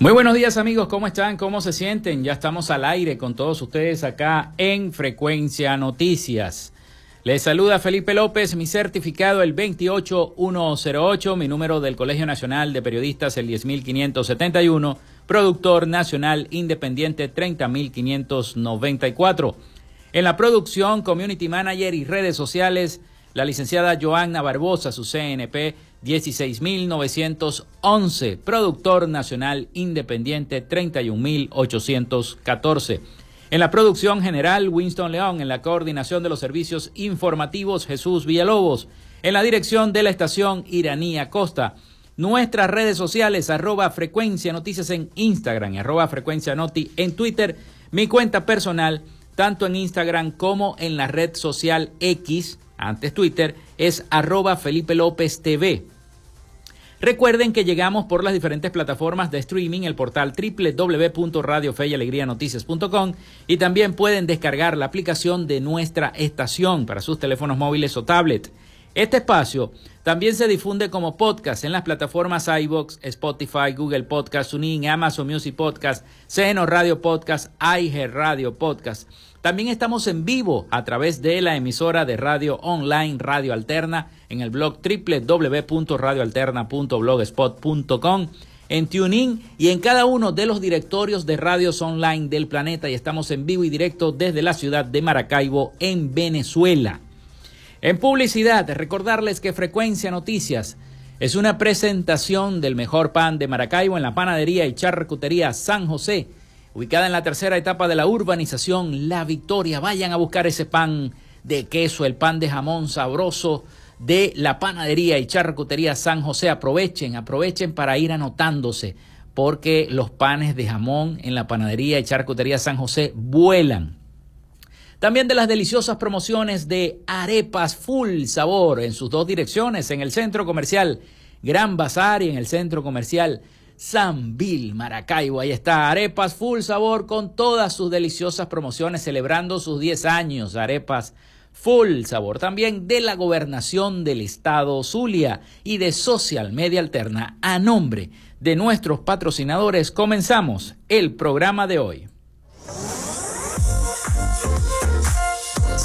Muy buenos días amigos, ¿cómo están? ¿Cómo se sienten? Ya estamos al aire con todos ustedes acá en Frecuencia Noticias. Les saluda Felipe López, mi certificado el 28108, mi número del Colegio Nacional de Periodistas el 10571, productor nacional independiente 30594. En la producción, community manager y redes sociales, la licenciada Joanna Barbosa, su CNP 16.911, productor nacional independiente 31.814. En la producción general, Winston León, en la coordinación de los servicios informativos, Jesús Villalobos, en la dirección de la estación Iranía Costa. Nuestras redes sociales, arroba frecuencia noticias en Instagram, arroba frecuencia noti en Twitter, mi cuenta personal, tanto en Instagram como en la red social X, antes Twitter, es arroba Felipe López TV. Recuerden que llegamos por las diferentes plataformas de streaming, el portal www.radiofeyalegrianoticias.com y también pueden descargar la aplicación de nuestra estación para sus teléfonos móviles o tablet. Este espacio también se difunde como podcast en las plataformas iBox, Spotify, Google Podcast, TuneIn, Amazon Music Podcast, Seno Radio Podcast, iHeart Radio Podcast. También estamos en vivo a través de la emisora de radio online Radio Alterna en el blog www.radioalterna.blogspot.com, en TuneIn y en cada uno de los directorios de radios online del planeta y estamos en vivo y directo desde la ciudad de Maracaibo en Venezuela. En publicidad, recordarles que Frecuencia Noticias es una presentación del mejor pan de Maracaibo en la panadería y charcutería San José ubicada en la tercera etapa de la urbanización La Victoria. Vayan a buscar ese pan de queso, el pan de jamón sabroso de la panadería y charcutería San José. Aprovechen, aprovechen para ir anotándose, porque los panes de jamón en la panadería y charcutería San José vuelan. También de las deliciosas promociones de arepas full sabor en sus dos direcciones, en el centro comercial Gran Bazar y en el centro comercial Bill, Maracaibo. Ahí está, arepas full sabor con todas sus deliciosas promociones celebrando sus 10 años. Arepas full sabor. También de la gobernación del estado Zulia y de Social Media Alterna. A nombre de nuestros patrocinadores comenzamos el programa de hoy.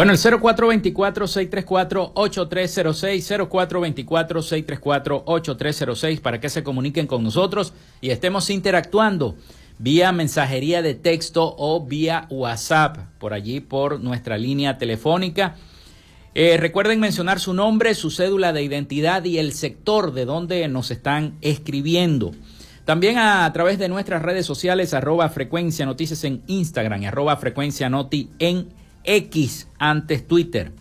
Bueno, el 0424-634-8306, 0424-634-8306 para que se comuniquen con nosotros y estemos interactuando vía mensajería de texto o vía WhatsApp, por allí por nuestra línea telefónica. Eh, recuerden mencionar su nombre, su cédula de identidad y el sector de donde nos están escribiendo. También a, través de nuestras redes sociales, arroba frecuencia noticias en Instagram arroba frecuencia noti en X antes Twitter.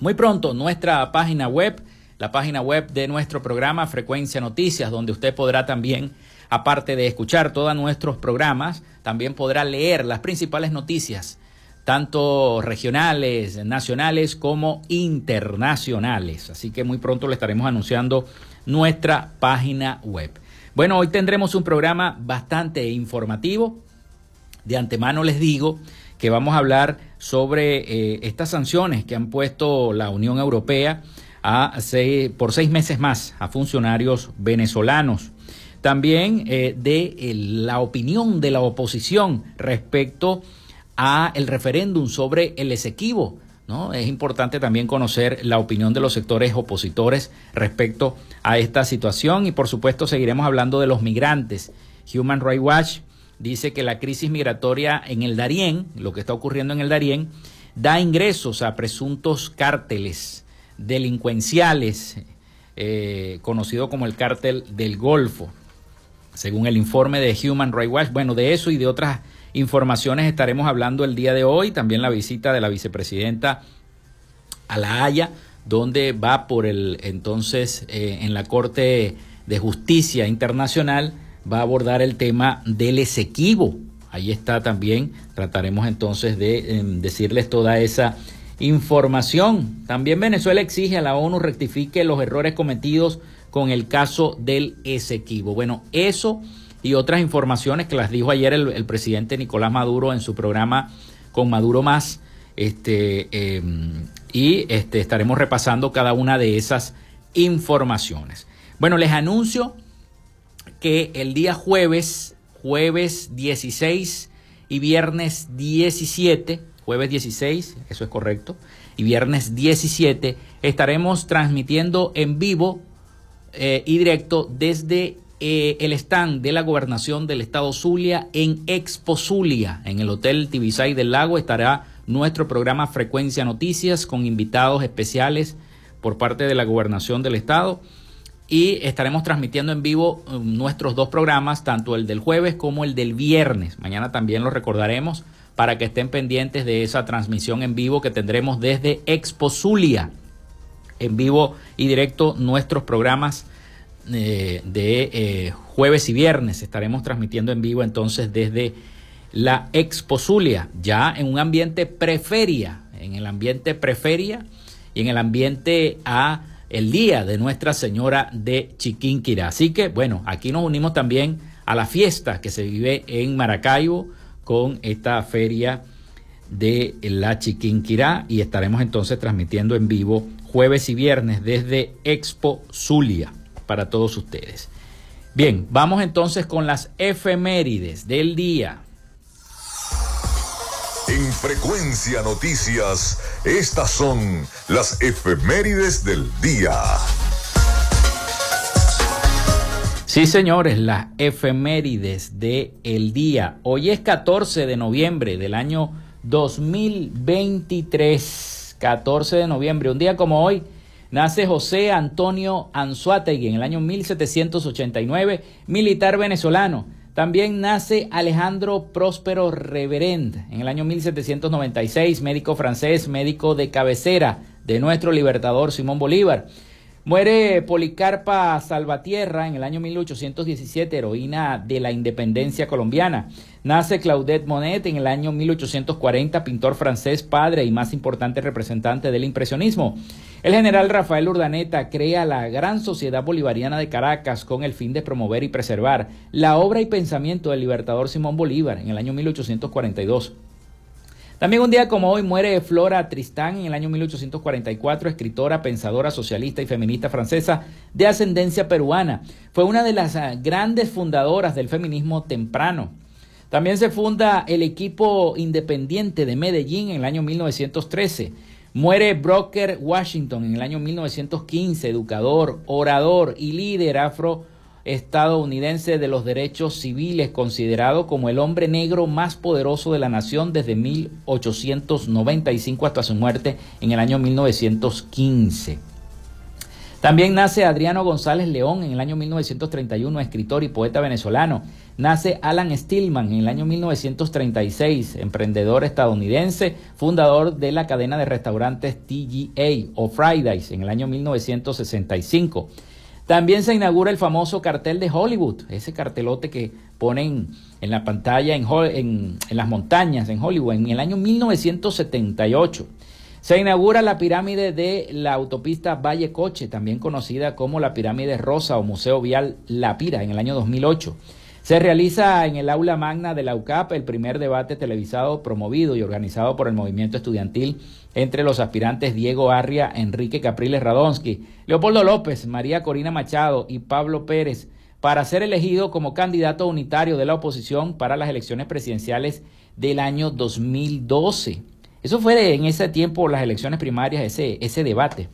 Muy pronto nuestra página web, la página web de nuestro programa Frecuencia Noticias, donde usted podrá también, aparte de escuchar todos nuestros programas, también podrá leer las principales noticias, tanto regionales, nacionales como internacionales. Así que muy pronto le estaremos anunciando nuestra página web. Bueno, hoy tendremos un programa bastante informativo. De antemano les digo que vamos a hablar sobre eh, estas sanciones que han puesto la Unión Europea a por seis meses más a funcionarios venezolanos. También eh, de la opinión de la oposición respecto a el referéndum sobre el Esequibo. ¿no? Es importante también conocer la opinión de los sectores opositores respecto a esta situación y por supuesto seguiremos hablando de los migrantes. Human Rights Watch dice que la crisis migratoria en el Darién, lo que está ocurriendo en el Darién, da ingresos a presuntos cárteles delincuenciales, eh, conocido como el cártel del Golfo. Según el informe de Human Rights Watch, bueno, de eso y de otras informaciones estaremos hablando el día de hoy, también la visita de la vicepresidenta a La Haya, donde va por el entonces eh, en la Corte de Justicia Internacional va a abordar el tema del Esequibo. Ahí está también, trataremos entonces de em, decirles toda esa información. También Venezuela exige a la ONU rectifique los errores cometidos con el caso del Esequibo. Bueno, eso y otras informaciones que las dijo ayer el, presidente Nicolás Maduro en su programa con Maduro Más. Este, em, y este, estaremos repasando cada una de esas informaciones. Bueno, les anuncio que el día jueves, jueves 16 y viernes 17, jueves 16, eso es correcto, y viernes 17, estaremos transmitiendo en vivo eh, y directo desde eh, el stand de la gobernación del estado Zulia en Expo Zulia, en el Hotel Tibisay del Lago, estará nuestro programa Frecuencia Noticias con invitados especiales por parte de la gobernación del estado y estaremos transmitiendo en vivo um, nuestros dos programas, tanto el del jueves como el del viernes. Mañana también lo recordaremos para que estén pendientes de esa transmisión en vivo que tendremos desde Expo Zulia. En vivo y directo nuestros programas eh, de eh, jueves y viernes. Estaremos transmitiendo en vivo entonces desde la Expo Zulia, ya en un ambiente preferia, en el ambiente preferia y en el ambiente a el día de Nuestra Señora de Chiquinquirá. Así que bueno, aquí nos unimos también a la fiesta que se vive en Maracaibo con esta feria de la Chiquinquirá y estaremos entonces transmitiendo en vivo jueves y viernes desde Expo Zulia para todos ustedes. Bien, vamos entonces con las efemérides del día. En Frecuencia Noticias, estas son las efemérides del día. Sí, señores, las efemérides de el día. Hoy es 14 de noviembre del año 2023. 14 de noviembre, un día como hoy, nace José Antonio Anzuategui en el año 1789, militar venezolano. También nace Alejandro Próspero Reverend en el año 1796, médico francés, médico de cabecera de nuestro libertador Simón Bolívar. Muere Policarpa Salvatierra en el año 1817, heroína de la independencia colombiana. Nace Claudette Monet en el año 1840, pintor francés, padre y más importante representante del impresionismo. El general Rafael Urdaneta crea la Gran Sociedad Bolivariana de Caracas con el fin de promover y preservar la obra y pensamiento del libertador Simón Bolívar en el año 1842. También un día como hoy muere Flora Tristán en el año 1844, escritora, pensadora socialista y feminista francesa de ascendencia peruana. Fue una de las ah, grandes fundadoras del feminismo temprano. También se funda el equipo independiente de Medellín en el año 1913. Muere Broker Washington en el año 1915, educador, orador y líder afro estadounidense de los derechos civiles, considerado como el hombre negro más poderoso de la nación desde 1895 hasta su muerte en el año 1915. También nace Adriano González León en el año 1931, escritor y poeta venezolano. Nace Alan Stillman en el año 1936, emprendedor estadounidense, fundador de la cadena de restaurantes TGA o Fridays en el año 1965. También se inaugura el famoso cartel de Hollywood, ese cartelote que ponen en la pantalla en, las montañas en Hollywood en el año 1978. Se inaugura la pirámide de la autopista Valle Coche, también conocida como la pirámide rosa o Museo Vial La Pira, en el año 2008. Se realiza en el aula magna de la UCAP el primer debate televisado promovido y organizado por el movimiento estudiantil entre los aspirantes Diego Arria, Enrique Capriles Radonsky, Leopoldo López, María Corina Machado y Pablo Pérez para ser elegido como candidato unitario de la oposición para las elecciones presidenciales del año 2012. Eso fue en ese tiempo, las elecciones primarias, ese, ese debate.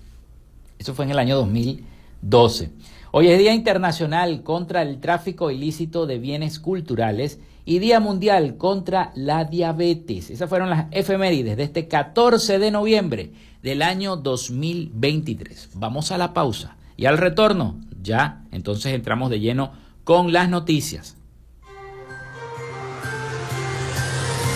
Eso fue en el año 2012. Hoy es Día Internacional contra el Tráfico Ilícito de Bienes Culturales y Día Mundial contra la Diabetes. Esas fueron las efemérides de este 14 de noviembre del año 2023. Vamos a la pausa y al retorno ya entonces entramos de lleno con las noticias.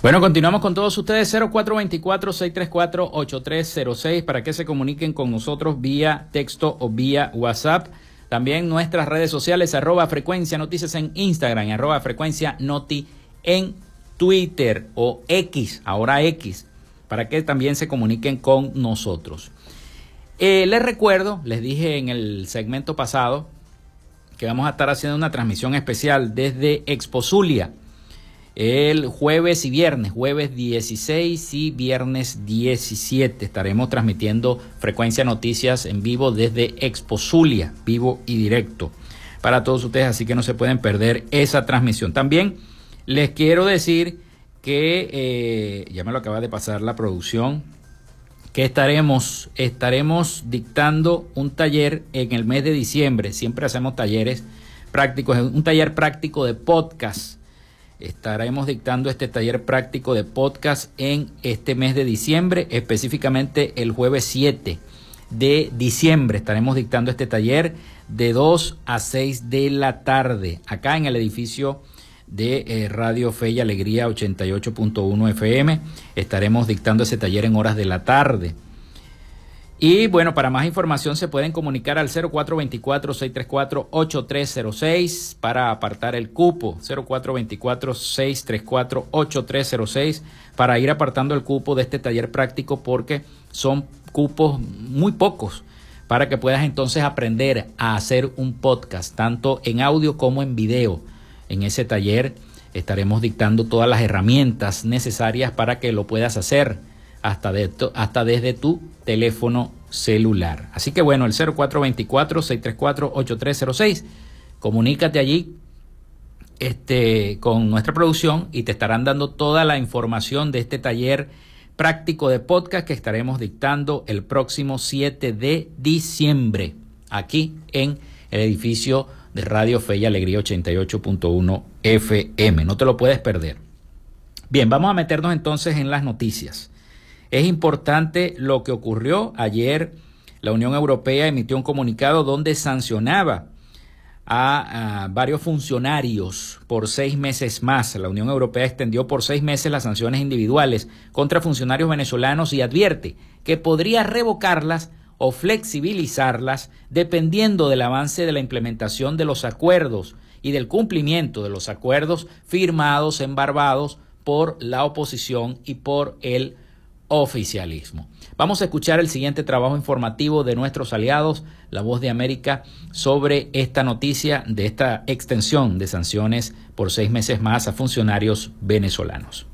Bueno, continuamos con todos ustedes 0424-634-8306 para que se comuniquen con nosotros vía texto o vía WhatsApp. También nuestras redes sociales, arroba frecuencia noticias en Instagram y arroba frecuencia noti en Twitter o X, ahora X, para que también se comuniquen con nosotros. Eh, les recuerdo, les dije en el segmento pasado que vamos a estar haciendo una transmisión especial desde Expo Zulia el jueves y viernes, jueves 16 y viernes 17. Estaremos transmitiendo Frecuencia Noticias en vivo desde Expo Zulia, vivo y directo para todos ustedes, así que no se pueden perder esa transmisión. También les quiero decir que, eh, ya me lo acaba de pasar la producción, que estaremos, estaremos dictando un taller en el mes de diciembre, siempre hacemos talleres prácticos, un taller práctico de podcast. Estaremos dictando este taller práctico de podcast en este mes de diciembre, específicamente el jueves 7 de diciembre. Estaremos dictando este taller de 2 a 6 de la tarde, acá en el edificio de eh, Radio Fe y Alegría 88.1 FM. Estaremos dictando ese taller en horas de la tarde. Y bueno, para más información se pueden comunicar al 0424-634-8306 para apartar el cupo. 0424-634-8306 para ir apartando el cupo de este taller práctico porque son cupos muy pocos para que puedas entonces aprender a hacer un podcast, tanto en audio como en video. En ese taller estaremos dictando todas las herramientas necesarias para que lo puedas hacer hasta, hasta desde tu teléfono celular. Así que bueno, el 0424-634-8306, comunícate allí este, con nuestra producción y te estarán dando toda la información de este taller práctico de podcast que estaremos dictando el próximo 7 de diciembre aquí en el edificio de Radio Fe y Alegría 88.1 FM. No te lo puedes perder. Bien, vamos a meternos entonces en las noticias. Es importante lo que ocurrió ayer. La Unión Europea emitió un comunicado donde sancionaba a, varios funcionarios por seis meses más. La Unión Europea extendió por seis meses las sanciones individuales contra funcionarios venezolanos y advierte que podría revocarlas o flexibilizarlas dependiendo del avance de la implementación de los acuerdos y del cumplimiento de los acuerdos firmados en Barbados por la oposición y por el oficialismo. Vamos a escuchar el siguiente trabajo informativo de nuestros aliados, La Voz de América, sobre esta noticia de esta extensión de sanciones por seis meses más a funcionarios venezolanos.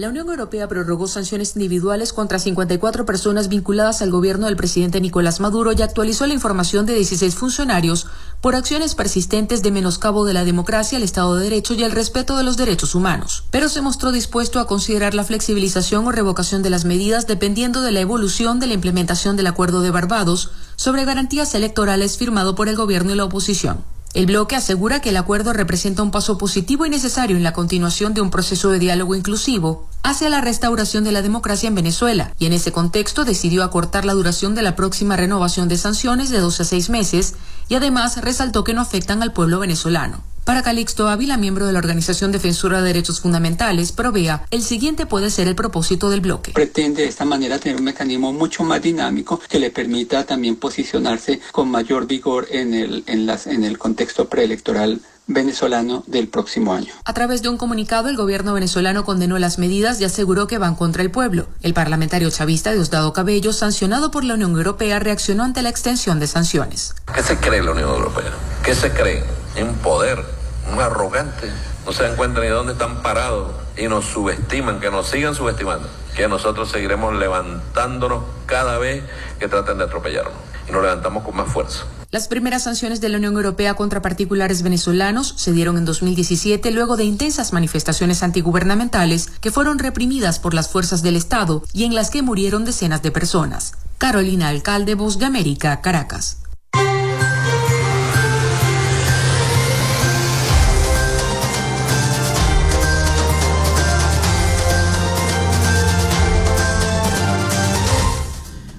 La Unión Europea prorrogó sanciones individuales contra 54 personas vinculadas al gobierno del presidente Nicolás Maduro y actualizó la información de 16 funcionarios por acciones persistentes de menoscabo de la democracia, el Estado de Derecho y el respeto de los derechos humanos. Pero se mostró dispuesto a considerar la flexibilización o revocación de las medidas dependiendo de la evolución de la implementación del Acuerdo de Barbados sobre garantías electorales firmado por el gobierno y la oposición. El bloque asegura que el acuerdo representa un paso positivo y necesario en la continuación de un proceso de diálogo inclusivo hacia la restauración de la democracia en Venezuela y en ese contexto decidió acortar la duración de la próxima renovación de sanciones de 12 a 6 meses y además resaltó que no afectan al pueblo venezolano. Para Calixto Ávila, miembro de la Organización Defensora de Derechos Fundamentales, provea, el siguiente puede ser el propósito del bloque. Pretende de esta manera tener un mecanismo mucho más dinámico que le permita también posicionarse con mayor vigor en el, en las, en el contexto preelectoral venezolano del próximo año. A través de un comunicado, el gobierno venezolano condenó las medidas y aseguró que van contra el pueblo. El parlamentario chavista Diosdado Cabello, sancionado por la Unión Europea, reaccionó ante la extensión de sanciones. ¿Qué se cree la Unión Europea? ¿Qué se cree? En poder un arrogante, no se dan cuenta ni de dónde están parados y nos subestiman, que nos sigan subestimando, que nosotros seguiremos levantándonos cada vez que traten de atropellarnos y nos levantamos con más fuerza. Las primeras sanciones de la Unión Europea contra particulares venezolanos se dieron en 2017 luego de intensas manifestaciones antigubernamentales que fueron reprimidas por las fuerzas del Estado y en las que murieron decenas de personas. Carolina Alcalde, Voz de América, Caracas.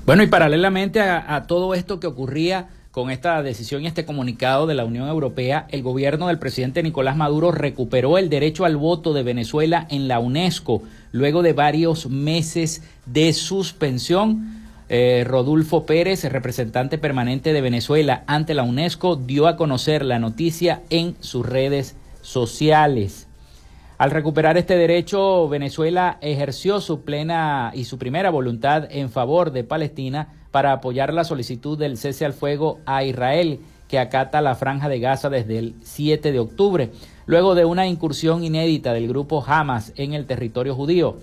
Bueno, y paralelamente a, todo esto que ocurría con esta decisión y este comunicado de la Unión Europea, el gobierno del presidente Nicolás Maduro recuperó el derecho al voto de Venezuela en la UNESCO luego de varios meses de suspensión. Eh, Rodolfo Pérez, representante permanente de Venezuela ante la UNESCO, dio a conocer la noticia en sus redes sociales. Al recuperar este derecho, Venezuela ejerció su plena y su primera voluntad en favor de Palestina para apoyar la solicitud del cese al fuego a Israel, que acata la franja de Gaza desde el 7 de octubre, luego de una incursión inédita del grupo Hamas en el territorio judío.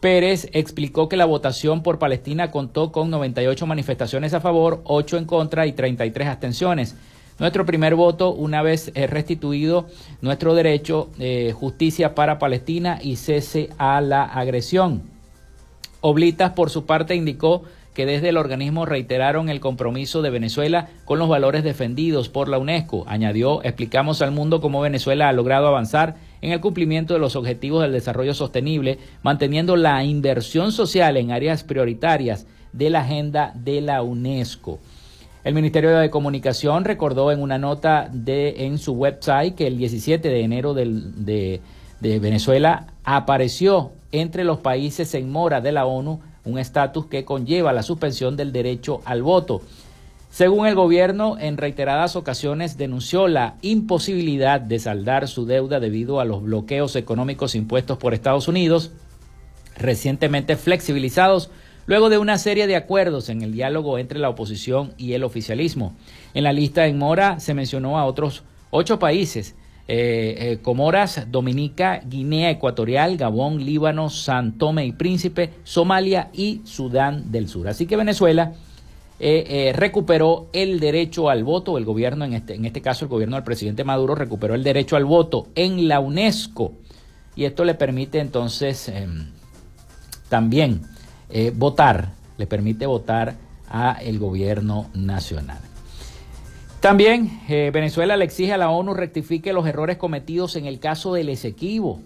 Pérez explicó que la votación por Palestina contó con 98 manifestaciones a favor, 8 en contra y 33 abstenciones. Nuestro primer voto, una vez eh, restituido nuestro derecho, eh, justicia para Palestina y cese a la agresión. Oblitas, por su parte, indicó que desde el organismo reiteraron el compromiso de Venezuela con los valores defendidos por la UNESCO. Añadió, explicamos al mundo cómo Venezuela ha logrado avanzar en el cumplimiento de los objetivos del desarrollo sostenible, manteniendo la inversión social en áreas prioritarias de la agenda de la UNESCO. El Ministerio de Comunicación recordó en una nota de, en su website que el 17 de enero de, de Venezuela apareció entre los países en mora de la ONU, un estatus que conlleva la suspensión del derecho al voto. Según el gobierno, en reiteradas ocasiones denunció la imposibilidad de saldar su deuda debido a los bloqueos económicos impuestos por Estados Unidos, recientemente flexibilizados luego de una serie de acuerdos en el diálogo entre la oposición y el oficialismo. En la lista en mora se mencionó a otros ocho países, eh, eh, Comoras, Dominica, Guinea Ecuatorial, Gabón, Líbano, San Tome y Príncipe, Somalia y Sudán del Sur. Así que Venezuela eh, recuperó el derecho al voto, el gobierno, en este, en este caso el gobierno del presidente Maduro, recuperó el derecho al voto en la UNESCO. Y esto le permite entonces em, también votar, le permite votar a el gobierno nacional. También Venezuela le exige a la ONU rectifique los errores cometidos en el caso del Esequibo.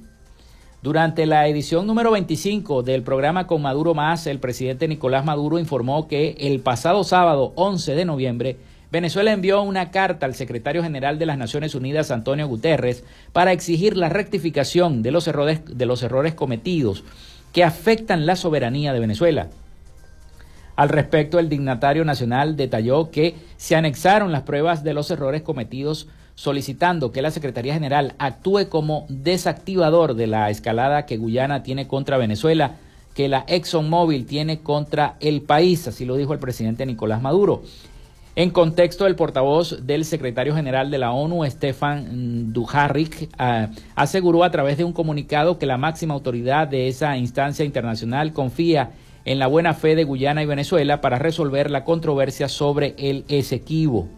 Durante la edición número 25 del programa Con Maduro Más, el presidente Nicolás Maduro informó que el pasado sábado 11 de noviembre, Venezuela envió una carta al secretario general de las Naciones Unidas, Antonio Guterres, para exigir la rectificación de los errores, de los errores cometidos que afectan la soberanía de Venezuela. Al respecto, el dignatario nacional detalló que se anexaron las pruebas de los errores cometidos solicitando que la Secretaría General actúe como desactivador de la escalada que Guyana tiene contra Venezuela, que la ExxonMobil tiene contra el país, así lo dijo el presidente Nicolás Maduro. En contexto, el portavoz del secretario general de la ONU, Stefan Dujarric, ah, aseguró a través de un comunicado que la máxima autoridad de esa instancia internacional confía en la buena fe de Guyana y Venezuela para resolver la controversia sobre el Esequibo.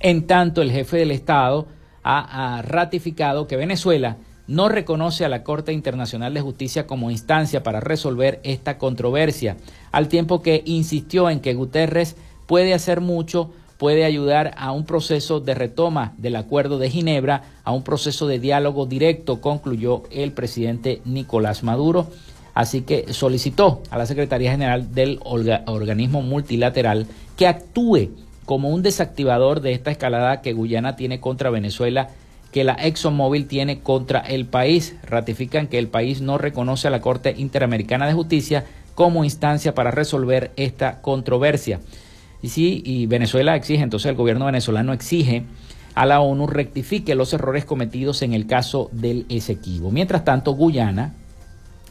En tanto, el jefe del Estado ha, ratificado que Venezuela no reconoce a la Corte Internacional de Justicia como instancia para resolver esta controversia, al tiempo que insistió en que Guterres puede hacer mucho, puede ayudar a un proceso de retoma del Acuerdo de Ginebra, a un proceso de diálogo directo, concluyó el presidente Nicolás Maduro. Así que solicitó a la Secretaría General del organismo multilateral que actúe como un desactivador de esta escalada que Guyana tiene contra Venezuela, que la ExxonMobil tiene contra el país. Ratifican que el país no reconoce a la Corte Interamericana de Justicia como instancia para resolver esta controversia. Y sí, y Venezuela exige, entonces el gobierno venezolano exige a la ONU rectifique los errores cometidos en el caso del Esequibo. Mientras tanto, Guyana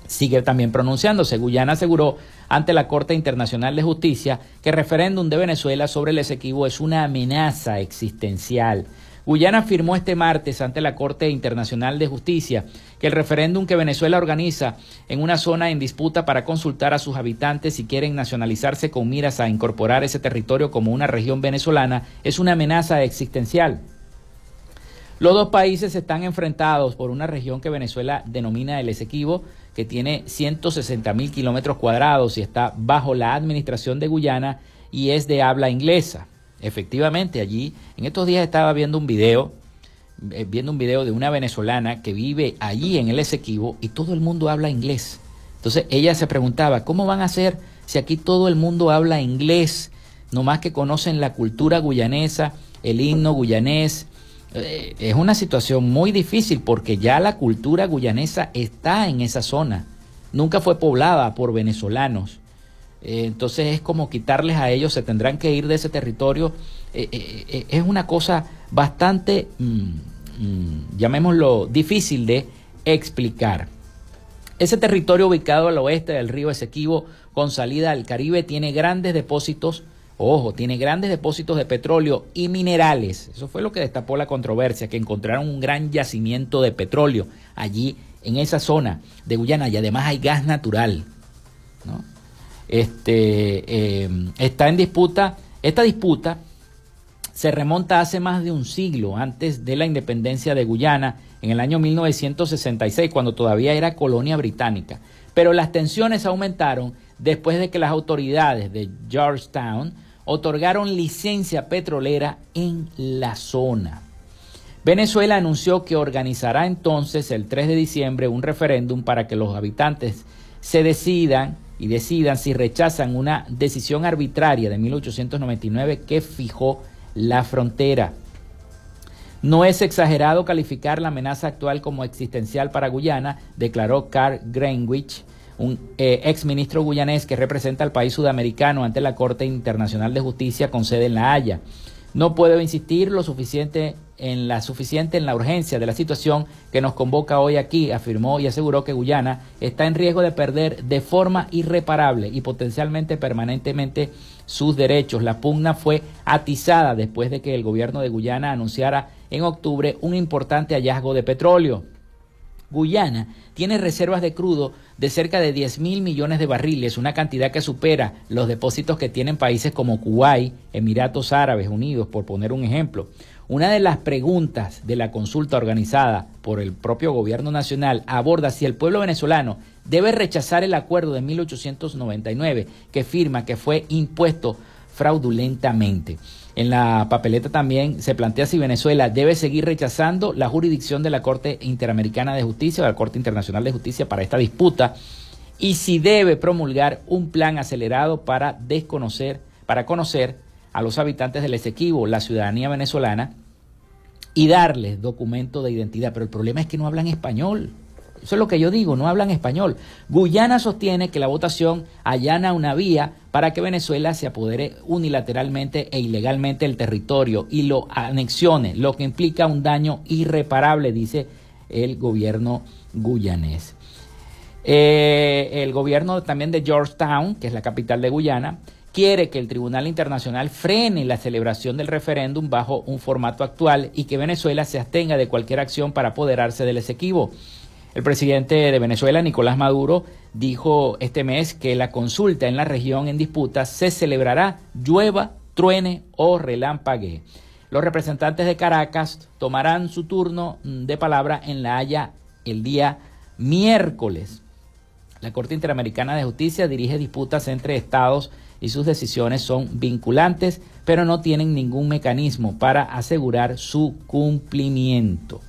sigue también pronunciándose. Guyana aseguró ante la Corte Internacional de Justicia que el referéndum de Venezuela sobre el Esequibo es una amenaza existencial. Guyana afirmó este martes ante la Corte Internacional de Justicia que el referéndum que Venezuela organiza en una zona en disputa para consultar a sus habitantes si quieren nacionalizarse con miras a incorporar ese territorio como una región venezolana es una amenaza existencial. Los dos países están enfrentados por una región que Venezuela denomina el Esequibo, que tiene 160 mil kilómetros cuadrados y está bajo la administración de Guyana y es de habla inglesa. Efectivamente, allí, en estos días estaba viendo un video, eh, viendo un video de una venezolana que vive allí en el Esequibo y todo el mundo habla inglés. Entonces ella se preguntaba, ¿cómo van a hacer si aquí todo el mundo habla inglés? No más que conocen la cultura guyanesa, el himno guyanés, eh, es una situación muy difícil porque ya la cultura guyanesa está en esa zona. Nunca fue poblada por venezolanos. Eh, entonces es como quitarles a ellos, se tendrán que ir de ese territorio. Eh, es una cosa bastante, mm, mm, llamémoslo, difícil de explicar. Ese territorio ubicado al oeste del río Esequibo con salida al Caribe tiene grandes depósitos Ojo, tiene grandes depósitos de petróleo y minerales. Eso fue lo que destapó la controversia, que encontraron un gran yacimiento de petróleo allí en esa zona de Guyana y además hay gas natural. Este, eh, está en disputa, esta disputa se remonta hace más de un siglo antes de la independencia de Guyana, en el año 1966, cuando todavía era colonia británica. Pero las tensiones aumentaron después de que las autoridades de Georgetown otorgaron licencia petrolera en la zona. Venezuela anunció que organizará entonces el 3 de diciembre un referéndum para que los habitantes se decidan y decidan si rechazan una decisión arbitraria de 1899 que fijó la frontera. No es exagerado calificar la amenaza actual como existencial para Guyana, declaró Carl Greenwich, un eh, ex ministro guyanés que representa al país sudamericano ante la Corte Internacional de Justicia con sede en La Haya. No puedo insistir lo suficiente en la suficiente en la urgencia de la situación que nos convoca hoy aquí, afirmó y aseguró que Guyana está en riesgo de perder de forma irreparable y potencialmente permanentemente sus derechos. La pugna fue atizada después de que el gobierno de Guyana anunciara en octubre un importante hallazgo de petróleo. Guyana tiene reservas de crudo de cerca de 10 mil millones de barriles, una cantidad que supera los depósitos que tienen países como Kuwait, Emiratos Árabes Unidos, por poner un ejemplo. Una de las preguntas de la consulta organizada por el propio gobierno nacional aborda si el pueblo venezolano debe rechazar el acuerdo de 1899 que firma que fue impuesto fraudulentamente. En la papeleta también se plantea si Venezuela debe seguir rechazando la jurisdicción de la Corte Interamericana de Justicia o la Corte Internacional de Justicia para esta disputa y si debe promulgar un plan acelerado para desconocer, para conocer a los habitantes del Esequibo, la ciudadanía venezolana, y darles documento de identidad. Pero el problema es que no hablan español. Eso es lo que yo digo, no hablan español. Guyana sostiene que la votación allana una vía para que Venezuela se apodere unilateralmente e ilegalmente el territorio y lo anexione, lo que implica un daño irreparable, dice el gobierno guyanés. Eh, el gobierno también de Georgetown, que es la capital de Guyana, quiere que el Tribunal Internacional frene la celebración del referéndum bajo un formato actual y que Venezuela se abstenga de cualquier acción para apoderarse del Esequibo. El presidente de Venezuela, Nicolás Maduro, dijo este mes que la consulta en la región en disputa se celebrará llueva, truene o relámpague. Los representantes de Caracas tomarán su turno de palabra en La Haya el día miércoles. La Corte Interamericana de Justicia dirige disputas entre estados y sus decisiones son vinculantes, pero no tienen ningún mecanismo para asegurar su cumplimiento.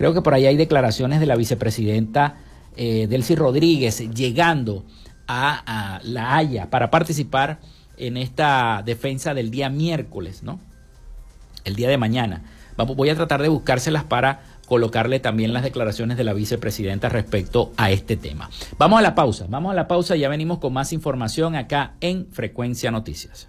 Creo que por ahí hay declaraciones de la vicepresidenta eh, Delcy Rodríguez llegando a, La Haya para participar en esta defensa del día miércoles, ¿no? El día de mañana. Voy a tratar de buscárselas para colocarle también las declaraciones de la vicepresidenta respecto a este tema. Vamos a la pausa, vamos a la pausa y ya venimos con más información acá en Frecuencia Noticias.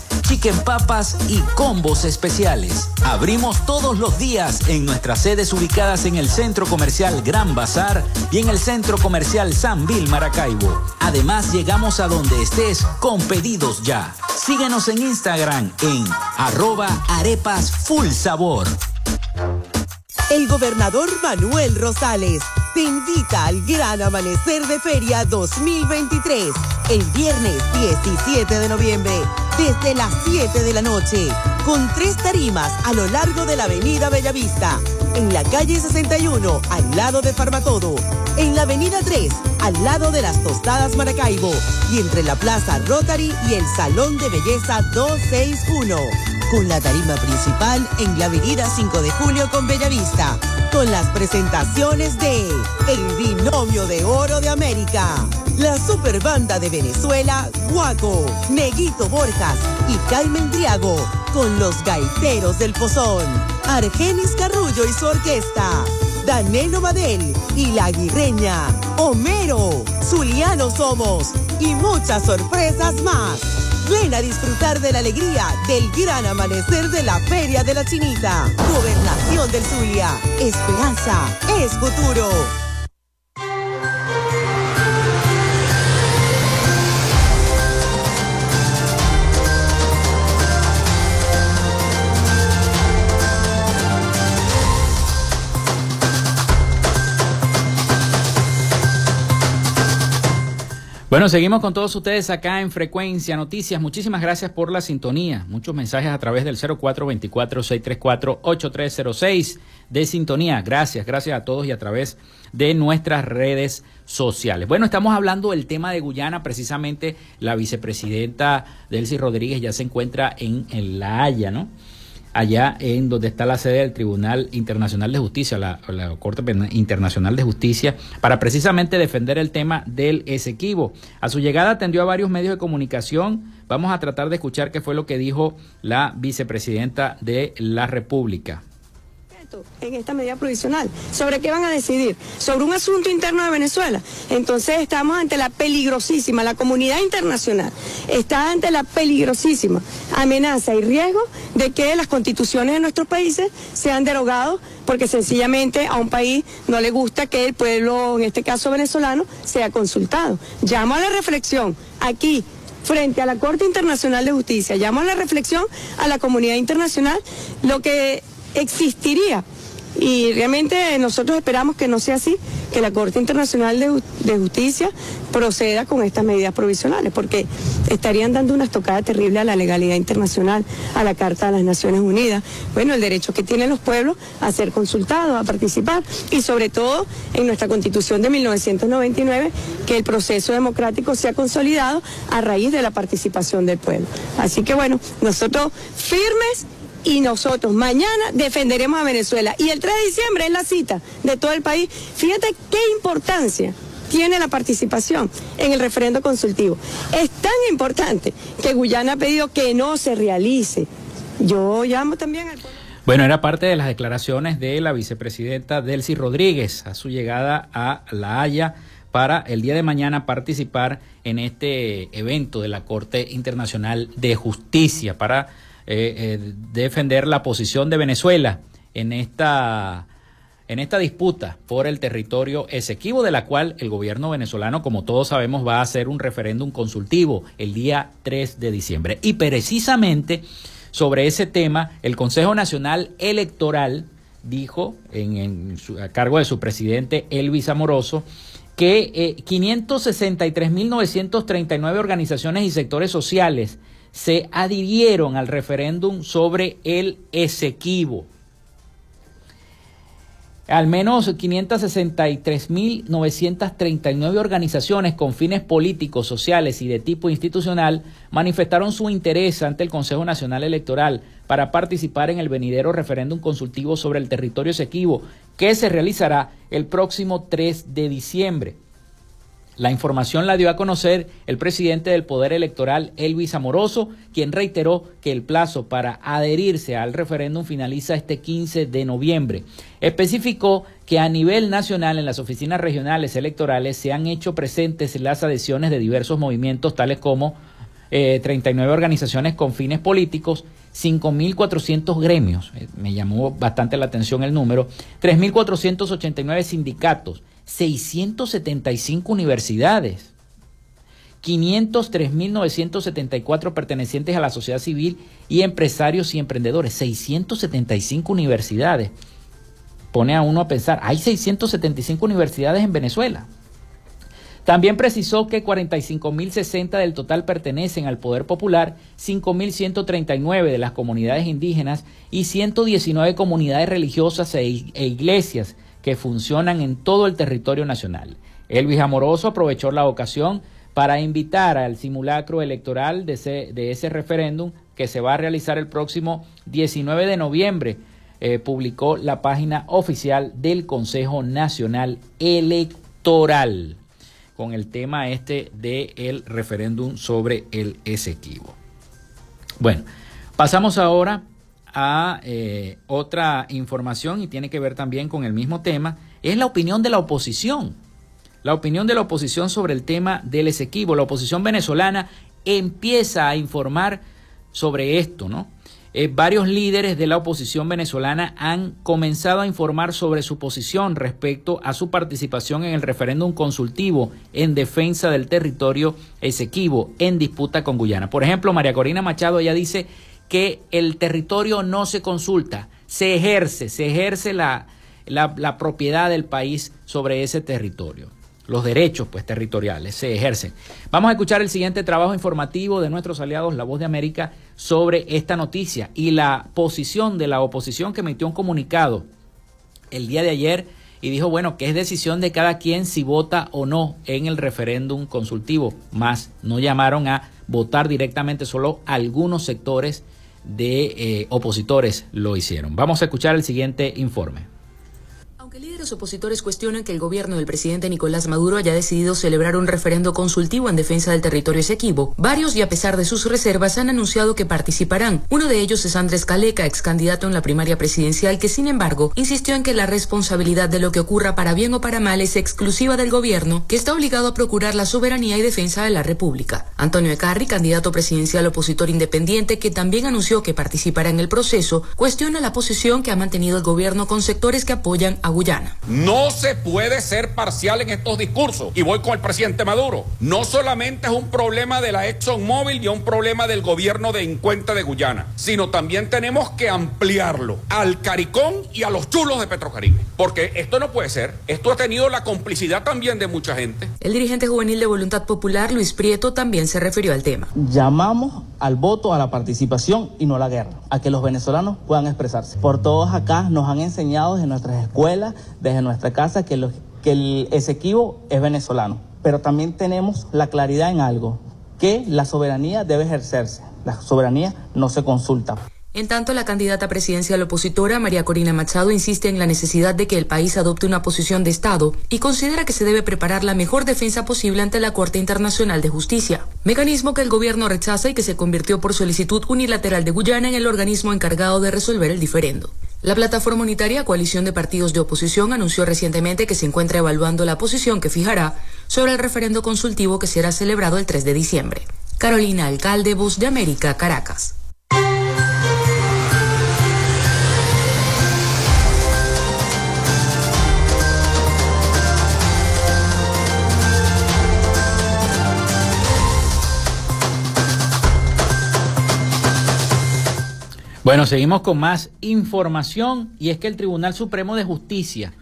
chicken papas y combos especiales. Abrimos todos los días en nuestras sedes ubicadas en el Centro Comercial Gran Bazar y en el Centro Comercial San Vil Maracaibo. Además, llegamos a donde estés con pedidos ya. Síguenos en Instagram en arroba arepas full sabor. El gobernador Manuel Rosales te invita al Gran Amanecer de Feria 2023 el viernes 17 de noviembre desde las 7 de la noche con tres tarimas a lo largo de la avenida Bellavista, en la calle 61 al lado de Farmatodo, en la avenida 3 al lado de las Tostadas Maracaibo y entre la Plaza Rotary y el Salón de Belleza 261 con la tarima principal en la avenida 5 de Julio con Bellavista, con las presentaciones de El Binomio de Oro de América, la Superbanda de Venezuela, Guaco, Neguito Borjas y Carmen Driago, con los Gaiteros del Pozón, Argenis Carrullo y su orquesta, Danelo Madel y La Guirreña, Homero, Zuliano Somos y muchas sorpresas más. Ven a disfrutar de la alegría del gran amanecer de la Feria de la Chinita. Gobernación del Zulia. Esperanza es futuro. Bueno, seguimos con todos ustedes acá en Frecuencia Noticias. Muchísimas gracias por la sintonía. Muchos mensajes a través del 0424-634-8306 de sintonía. Gracias, gracias a todos y a través de nuestras redes sociales. Bueno, estamos hablando del tema de Guyana. Precisamente la vicepresidenta Delcy Rodríguez ya se encuentra en, en La Haya, ¿no? Allá en donde está la sede del Tribunal Internacional de Justicia, la, Corte Internacional de Justicia, para precisamente defender el tema del Esequibo. A su llegada atendió a varios medios de comunicación. Vamos a tratar de escuchar qué fue lo que dijo la vicepresidenta de la República en esta medida provisional. ¿Sobre qué van a decidir? Sobre un asunto interno de Venezuela. Entonces estamos ante la peligrosísima, la comunidad internacional está ante la peligrosísima amenaza y riesgo de que las constituciones de nuestros países sean derogados porque sencillamente a un país no le gusta que el pueblo, en este caso venezolano, sea consultado. Llamo a la reflexión aquí frente a la Corte Internacional de Justicia, llamo a la reflexión a la comunidad internacional lo que existiría. Y realmente nosotros esperamos que no sea así, que la Corte Internacional de, Justicia proceda con estas medidas provisionales, porque estarían dando una estocada terrible a la legalidad internacional, a la Carta de las Naciones Unidas, bueno, el derecho que tienen los pueblos a ser consultados, a participar, y sobre todo en nuestra Constitución de 1999, que el proceso democrático sea consolidado a raíz de la participación del pueblo. Así que bueno, nosotros firmes y nosotros mañana defenderemos a Venezuela. Y el 3 de diciembre es la cita de todo el país. Fíjate qué importancia tiene la participación en el referendo consultivo. Es tan importante que Guyana ha pedido que no se realice. Yo llamo también al Bueno, era parte de las declaraciones de la vicepresidenta Delcy Rodríguez a su llegada a La Haya para el día de mañana participar en este evento de la Corte Internacional de Justicia para eh, eh, defender la posición de Venezuela en esta, en esta disputa por el territorio esequivo, de la cual el gobierno venezolano, como todos sabemos, va a hacer un referéndum consultivo el día 3 de diciembre. Y precisamente sobre ese tema, el Consejo Nacional Electoral dijo, en, a cargo de su presidente Elvis Amoroso, que eh, 563.939 organizaciones y sectores sociales se adhirieron al referéndum sobre el Esequibo. Al menos 563.939 organizaciones con fines políticos, sociales y de tipo institucional manifestaron su interés ante el Consejo Nacional Electoral para participar en el venidero referéndum consultivo sobre el territorio Esequibo, que se realizará el próximo 3 de diciembre. La información la dio a conocer el presidente del Poder Electoral, Elvis Amoroso, quien reiteró que el plazo para adherirse al referéndum finaliza este 15 de noviembre. Especificó que a nivel nacional en las oficinas regionales electorales se han hecho presentes las adhesiones de diversos movimientos tales como 39 eh, organizaciones con fines políticos, 5.400 gremios, eh, me llamó bastante la atención el número, 3.489 sindicatos, 675 universidades, 503.974 pertenecientes a la sociedad civil y empresarios y emprendedores, 675 universidades. Pone a uno a pensar, hay 675 universidades en Venezuela. También precisó que 45.060 del total pertenecen al Poder Popular, 5.139 de las comunidades indígenas y 119 comunidades religiosas e, e iglesias que funcionan en todo el territorio nacional. Elvis Amoroso aprovechó la ocasión para invitar al simulacro electoral de ese, referéndum que se va a realizar el próximo 19 de noviembre. Eh, publicó la página oficial del Consejo Nacional Electoral con el tema este del referéndum sobre el Esequibo. Bueno, pasamos ahora a eh, otra información y tiene que ver también con el mismo tema, es la opinión de la oposición. La opinión de la oposición sobre el tema del Esequibo. La oposición venezolana empieza a informar sobre esto, ¿no? Eh, varios líderes de la oposición venezolana han comenzado a informar sobre su posición respecto a su participación en el referéndum consultivo en defensa del territorio Esequibo en disputa con Guyana. Por ejemplo, María Corina Machado ya dice que el territorio no se consulta, se ejerce, se ejerce la, la, propiedad del país sobre ese territorio. Los derechos pues, territoriales se ejercen. Vamos a escuchar el siguiente trabajo informativo de nuestros aliados La Voz de América sobre esta noticia y la posición de la oposición que emitió un comunicado el día de ayer y dijo, bueno, que es decisión de cada quien si vota o no en el referéndum consultivo, más no llamaron a votar directamente solo algunos sectores de eh, opositores lo hicieron. Vamos a escuchar el siguiente informe. Aunque líderes opositores cuestionan que el gobierno del presidente Nicolás Maduro haya decidido celebrar un referendo consultivo en defensa del territorio Esequibo, varios y a pesar de sus reservas han anunciado que participarán. Uno de ellos es Andrés Caleca, ex candidato en la primaria presidencial, que sin embargo insistió en que la responsabilidad de lo que ocurra para bien o para mal es exclusiva del gobierno, que está obligado a procurar la soberanía y defensa de la República. Antonio Ecarri, candidato presidencial opositor independiente, que también anunció que participará en el proceso, cuestiona la posición que ha mantenido el gobierno con sectores que apoyan a no se puede ser parcial en estos discursos. Y voy con el presidente Maduro. No solamente es un problema de la ExxonMobil y un problema del gobierno de Encuentra de Guyana, sino también tenemos que ampliarlo al Caricón y a los chulos de Petrocaribe. Porque esto no puede ser. Esto ha tenido la complicidad también de mucha gente. El dirigente juvenil de Voluntad Popular, Luis Prieto, también se refirió al tema. Llamamos al voto, a la participación y no a la guerra, a que los venezolanos puedan expresarse. Por todos acá nos han enseñado en nuestras escuelas desde nuestra casa que, que el Esequibo es venezolano. Pero también tenemos la claridad en algo, que la soberanía debe ejercerse. La soberanía no se consulta. En tanto, la candidata presidencial opositora, María Corina Machado, insiste en la necesidad de que el país adopte una posición de Estado y considera que se debe preparar la mejor defensa posible ante la Corte Internacional de Justicia, mecanismo que el gobierno rechaza y que se convirtió por solicitud unilateral de Guyana en el organismo encargado de resolver el diferendo. La plataforma unitaria Coalición de Partidos de Oposición anunció recientemente que se encuentra evaluando la posición que fijará sobre el referendo consultivo que será celebrado el 3 de diciembre. Carolina Alcalde, Voz de América, Caracas. Bueno, seguimos con más información y es que el Tribunal Supremo de Justicia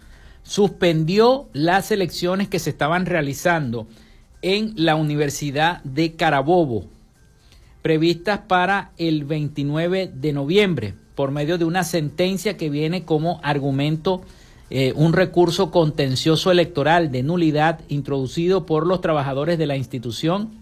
suspendió las elecciones que se estaban realizando en la Universidad de Carabobo, previstas para el 29 de noviembre, por medio de una sentencia que viene como argumento eh, un recurso contencioso electoral de nulidad introducido por los trabajadores de la institución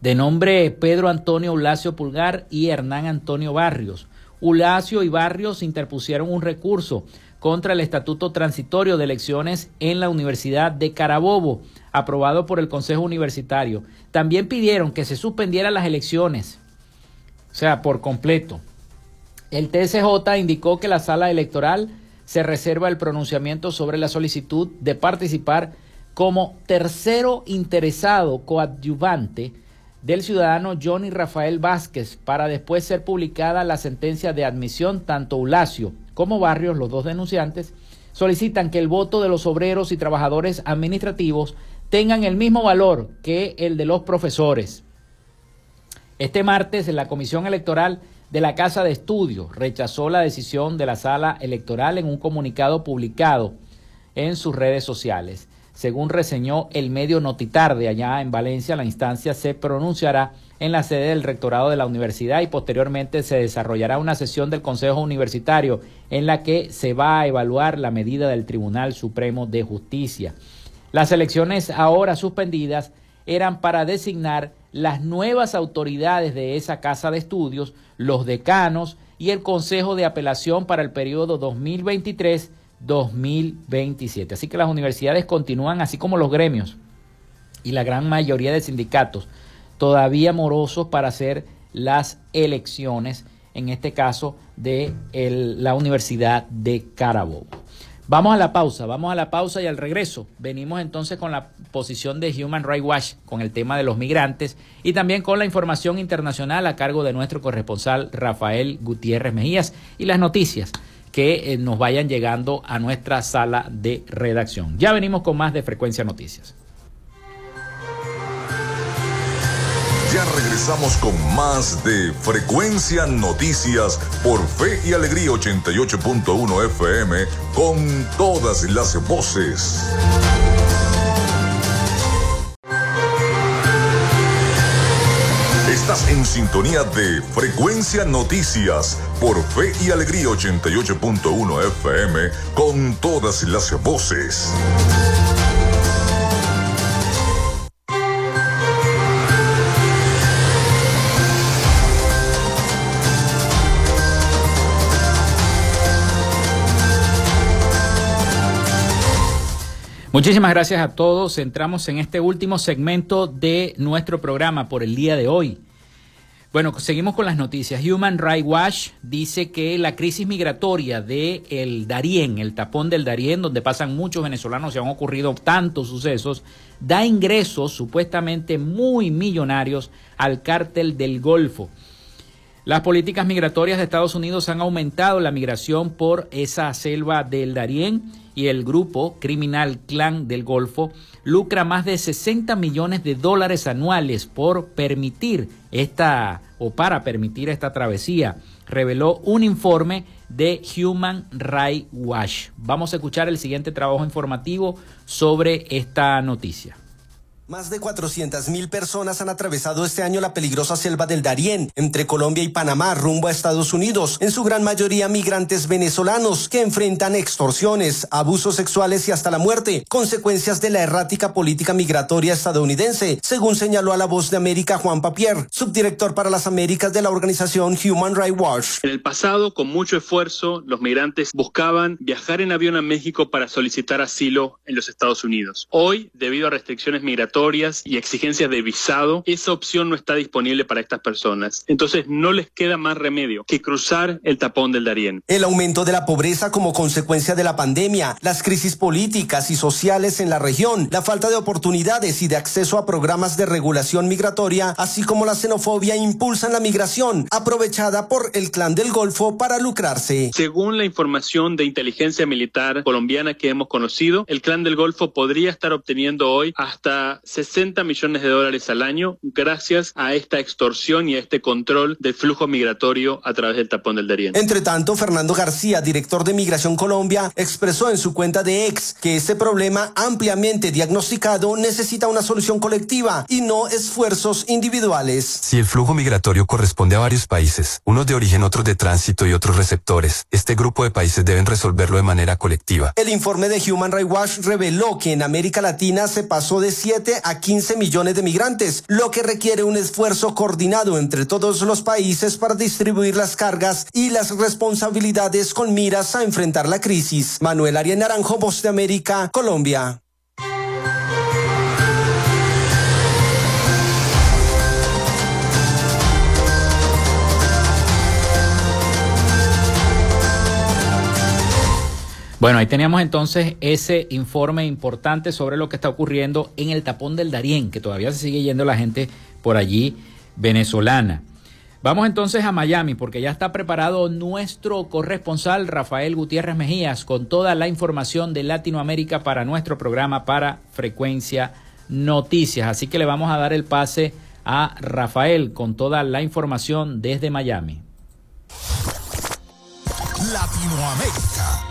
de nombre Pedro Antonio Ulacio Pulgar y Hernán Antonio Barrios. Ulacio y Barrios interpusieron un recurso contra el Estatuto Transitorio de Elecciones en la Universidad de Carabobo, aprobado por el Consejo Universitario. También pidieron que se suspendieran las elecciones, o sea, por completo. El TSJ indicó que la sala electoral se reserva el pronunciamiento sobre la solicitud de participar como tercero interesado coadyuvante del ciudadano Johnny Rafael Vázquez para después ser publicada la sentencia de admisión tanto Ulacio como Barrios, los dos denunciantes, solicitan que el voto de los obreros y trabajadores administrativos tengan el mismo valor que el de los profesores. Este martes, la Comisión Electoral de la Casa de Estudios rechazó la decisión de la sala electoral en un comunicado publicado en sus redes sociales. Según reseñó el medio Notitarde allá en Valencia, la instancia se pronunciará en la sede del rectorado de la universidad y posteriormente se desarrollará una sesión del Consejo Universitario en la que se va a evaluar la medida del Tribunal Supremo de Justicia. Las elecciones ahora suspendidas eran para designar las nuevas autoridades de esa casa de estudios, los decanos y el Consejo de Apelación para el periodo 2023 2027. Así que las universidades continúan, así como los gremios y la gran mayoría de sindicatos, todavía morosos para hacer las elecciones, en este caso de la Universidad de Carabobo. Vamos a la pausa, vamos a la pausa y al regreso venimos entonces con la posición de Human Rights Watch con el tema de los migrantes y también con la información internacional a cargo de nuestro corresponsal Rafael Gutiérrez Mejías y las noticias que eh, nos vayan llegando a nuestra sala de redacción. Ya venimos con más de Frecuencia Noticias. Ya regresamos con más de Frecuencia Noticias por Fe y Alegría 88.1 FM con todas las voces. En sintonía de Frecuencia Noticias por Fe y Alegría 88.1 FM con todas las voces. Muchísimas gracias a todos. Entramos en este último segmento de nuestro programa por el día de hoy. Bueno, seguimos con las noticias. Human Rights Watch dice que la crisis migratoria de el Darién, el tapón del Darién, donde pasan muchos venezolanos y han ocurrido tantos sucesos, da ingresos supuestamente muy millonarios al cártel del Golfo. Las políticas migratorias de Estados Unidos han aumentado la migración por esa selva del Darién y el grupo criminal Clan del Golfo lucra más de 60 millones de dólares anuales por permitir esta o para permitir esta travesía, reveló un informe de Human Rights Watch. Vamos a escuchar el siguiente trabajo informativo sobre esta noticia. Más de 400.000 personas han atravesado este año la peligrosa selva del Darién, entre Colombia y Panamá, rumbo a Estados Unidos, en su gran mayoría migrantes venezolanos que enfrentan extorsiones, abusos sexuales y hasta la muerte, consecuencias de la errática política migratoria estadounidense, según señaló a la voz de América Juan Papier, subdirector para las Américas de la organización Human Rights Watch. En el pasado, con mucho esfuerzo, los migrantes buscaban viajar en avión a México para solicitar asilo en los Estados Unidos. Hoy, debido a restricciones migratorias, y exigencias de visado, esa opción no está disponible para estas personas. Entonces no les queda más remedio que cruzar el tapón del Darién. El aumento de la pobreza como consecuencia de la pandemia, las crisis políticas y sociales en la región, la falta de oportunidades y de acceso a programas de regulación migratoria, así como la xenofobia impulsan la migración, aprovechada por el clan del Golfo para lucrarse. Según la información de inteligencia militar colombiana que hemos conocido, el clan del Golfo podría estar obteniendo hoy hasta 60 millones de dólares al año gracias a esta extorsión y a este control del flujo migratorio a través del tapón del Darién. Entre tanto, Fernando García, director de Migración Colombia, expresó en su cuenta de ex que este problema ampliamente diagnosticado necesita una solución colectiva y no esfuerzos individuales. Si el flujo migratorio corresponde a varios países, unos de origen, otros de tránsito y otros receptores, este grupo de países deben resolverlo de manera colectiva. El informe de Human Rights Watch reveló que en América Latina se pasó de 7 7 a 15 millones de migrantes, lo que requiere un esfuerzo coordinado entre todos los países para distribuir las cargas y las responsabilidades con miras a enfrentar la crisis. Manuel Arias Naranjo, Voz de América, Colombia. Bueno, ahí teníamos entonces ese informe importante sobre lo que está ocurriendo en el tapón del Darién, que todavía se sigue yendo la gente por allí venezolana. Vamos entonces a Miami porque ya está preparado nuestro corresponsal Rafael Gutiérrez Mejías con toda la información de Latinoamérica para nuestro programa para Frecuencia Noticias. Así que le vamos a dar el pase a Rafael con toda la información desde Miami. Latinoamérica.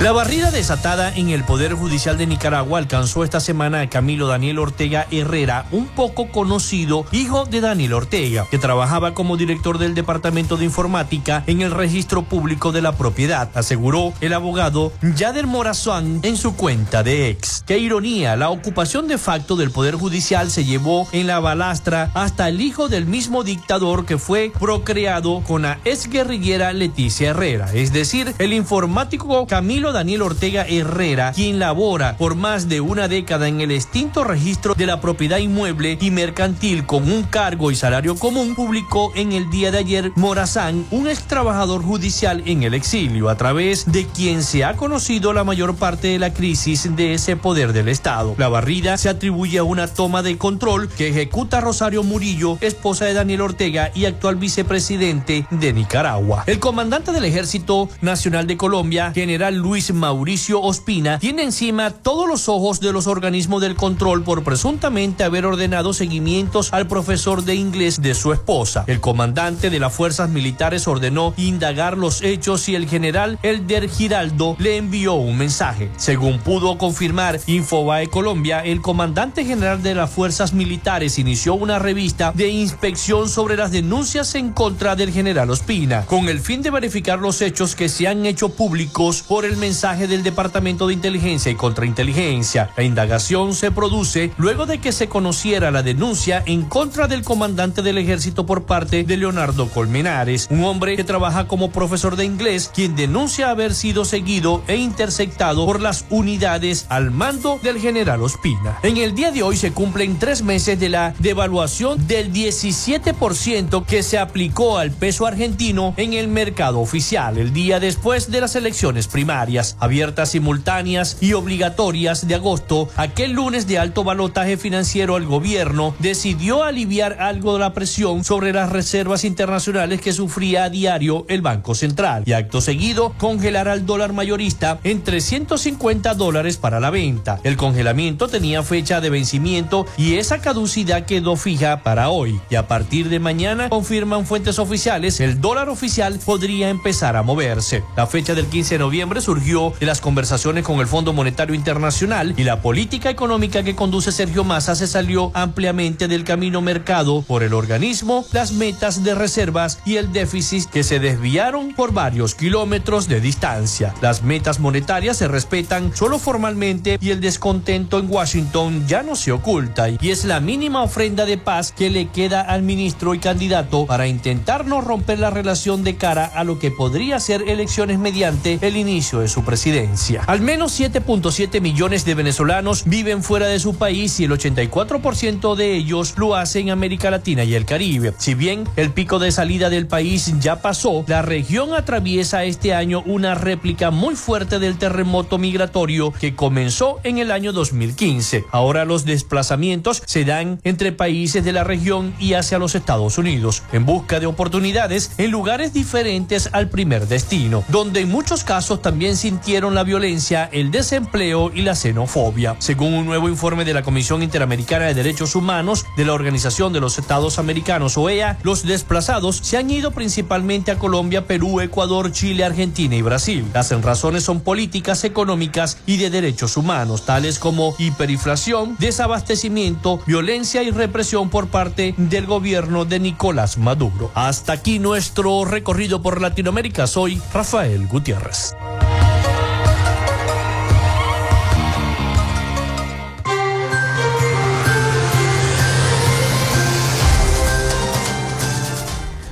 La barrida desatada en el Poder Judicial de Nicaragua alcanzó esta semana a Camilo Daniel Ortega Herrera, un poco conocido hijo de Daniel Ortega, que trabajaba como director del Departamento de Informática en el Registro Público de la Propiedad, aseguró el abogado Yader Morazán en su cuenta de ex. Qué ironía, la ocupación de facto del Poder Judicial se llevó en la balastra hasta el hijo del mismo dictador que fue procreado con la exguerrillera Leticia Herrera, es decir, el informático Camilo Daniel Ortega Herrera, quien labora por más de una década en el extinto registro de la propiedad inmueble y mercantil con un cargo y salario común, publicó en el día de ayer Morazán, un ex trabajador judicial en el exilio, a través de quien se ha conocido la mayor parte de la crisis de ese poder del Estado. La barrida se atribuye a una toma de control que ejecuta Rosario Murillo, esposa de Daniel Ortega y actual vicepresidente de Nicaragua. El comandante del Ejército Nacional de Colombia, general Luis Mauricio Ospina, tiene encima todos los ojos de los organismos del control por presuntamente haber ordenado seguimientos al profesor de inglés de su esposa. El comandante de las fuerzas militares ordenó indagar los hechos y el general Elder Giraldo le envió un mensaje. Según pudo confirmar Infobae Colombia, el comandante general de las fuerzas militares inició una revista de inspección sobre las denuncias en contra del general Ospina, con el fin de verificar los hechos que se han hecho públicos por el mensaje mensaje del Departamento de Inteligencia y Contrainteligencia. La indagación se produce luego de que se conociera la denuncia en contra del comandante del ejército por parte de Leonardo Colmenares, un hombre que trabaja como profesor de inglés, quien denuncia haber sido seguido e interceptado por las unidades al mando del general Ospina. En el día de hoy se cumplen tres meses de la devaluación del 17% que se aplicó al peso argentino en el mercado oficial, el día después de las elecciones primarias abiertas, simultáneas y obligatorias de agosto, aquel lunes de alto balotaje financiero, el gobierno decidió aliviar algo de la presión sobre las reservas internacionales que sufría a diario el Banco Central y acto seguido congelar al dólar mayorista en 350 dólares para la venta. El congelamiento tenía fecha de vencimiento y esa caducidad quedó fija para hoy y a partir de mañana confirman fuentes oficiales el dólar oficial podría empezar a moverse. La fecha del 15 de noviembre surgió de las conversaciones con el Fondo Monetario Internacional y la política económica que conduce Sergio Massa se salió ampliamente del camino mercado por el organismo, las metas de reservas y el déficit que se desviaron por varios kilómetros de distancia. Las metas monetarias se respetan solo formalmente y el descontento en Washington ya no se oculta y es la mínima ofrenda de paz que le queda al ministro y candidato para intentar no romper la relación de cara a lo que podría ser elecciones mediante el inicio de su presidencia. Al menos 7.7 millones de venezolanos viven fuera de su país y el 84% de ellos lo hacen en América Latina y el Caribe. Si bien el pico de salida del país ya pasó, la región atraviesa este año una réplica muy fuerte del terremoto migratorio que comenzó en el año 2015. Ahora los desplazamientos se dan entre países de la región y hacia los Estados Unidos, en busca de oportunidades en lugares diferentes al primer destino, donde en muchos casos también se resintieron la violencia, el desempleo y la xenofobia. Según un nuevo informe de la Comisión Interamericana de Derechos Humanos de la Organización de los Estados Americanos, OEA, los desplazados se han ido principalmente a Colombia, Perú, Ecuador, Chile, Argentina y Brasil. Las razones son políticas, económicas y de derechos humanos, tales como hiperinflación, desabastecimiento, violencia y represión por parte del gobierno de Nicolás Maduro. Hasta aquí nuestro recorrido por Latinoamérica. Soy Rafael Gutiérrez.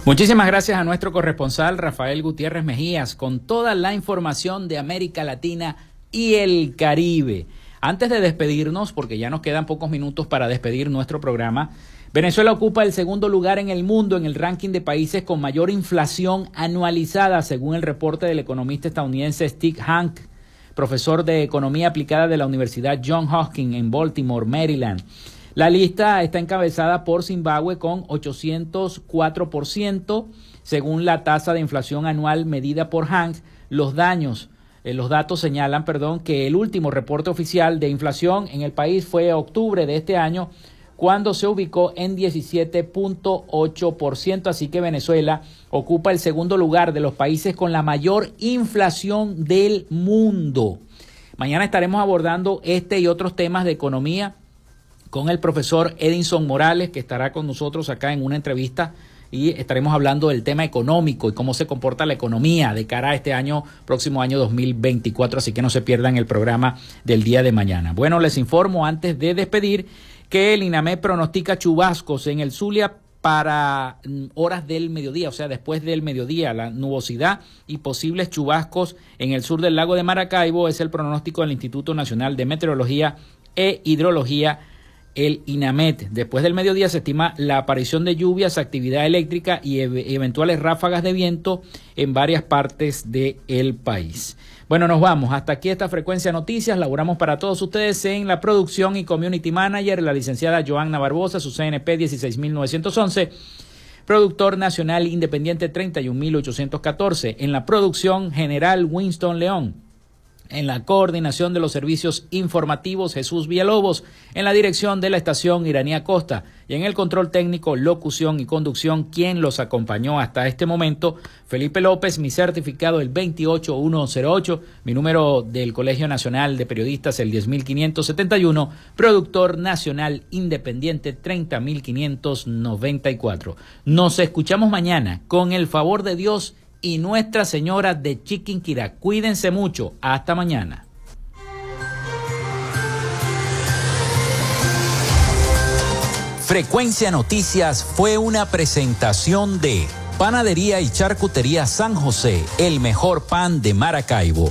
Muchísimas gracias a nuestro corresponsal Rafael Gutiérrez Mejías con toda la información de América Latina y el Caribe. Antes de despedirnos, porque ya nos quedan pocos minutos para despedir nuestro programa, Venezuela ocupa el segundo lugar en el mundo en el ranking de países con mayor inflación anualizada, según el reporte del economista estadounidense Steve Hank, profesor de Economía Aplicada de la Universidad John Hopkins en Baltimore, Maryland. La lista está encabezada por Zimbabue con 804%, según la tasa de inflación anual medida por Hank. Los daños, eh, los datos señalan, perdón, que el último reporte oficial de inflación en el país fue octubre de este año, cuando se ubicó en 17.8%, así que Venezuela ocupa el segundo lugar de los países con la mayor inflación del mundo. Mañana estaremos abordando este y otros temas de economía con el profesor Edinson Morales, que estará con nosotros acá en una entrevista y estaremos hablando del tema económico y cómo se comporta la economía de cara a este año, próximo año 2024, así que no se pierdan el programa del día de mañana. Bueno, les informo antes de despedir que el INAME pronostica chubascos en el Zulia para mm, horas del mediodía, o sea, después del mediodía, la nubosidad y posibles chubascos en el sur del lago de Maracaibo es el pronóstico del Instituto Nacional de Meteorología e Hidrología el INAMET. Después del mediodía se estima la aparición de lluvias, actividad eléctrica y eventuales ráfagas de viento en varias partes del país. Bueno, nos vamos. Hasta aquí esta frecuencia noticias. Laboramos para todos ustedes en la producción y community manager, la licenciada Joanna Barbosa, su CNP 16911. Productor Nacional Independiente 31814. En la producción general Winston León. En la coordinación de los servicios informativos, Jesús Villalobos. En la dirección de la estación Iranía Costa. Y en el control técnico, locución y conducción, quien los acompañó hasta este momento, Felipe López, mi certificado el 28108, mi número del Colegio Nacional de Periodistas el 10571, productor nacional independiente 30594. Nos escuchamos mañana con el favor de Dios y Nuestra Señora de Chiquinquirá. Cuídense mucho. Hasta mañana. Frecuencia Noticias fue una presentación de Panadería y Charcutería San José, el mejor pan de Maracaibo.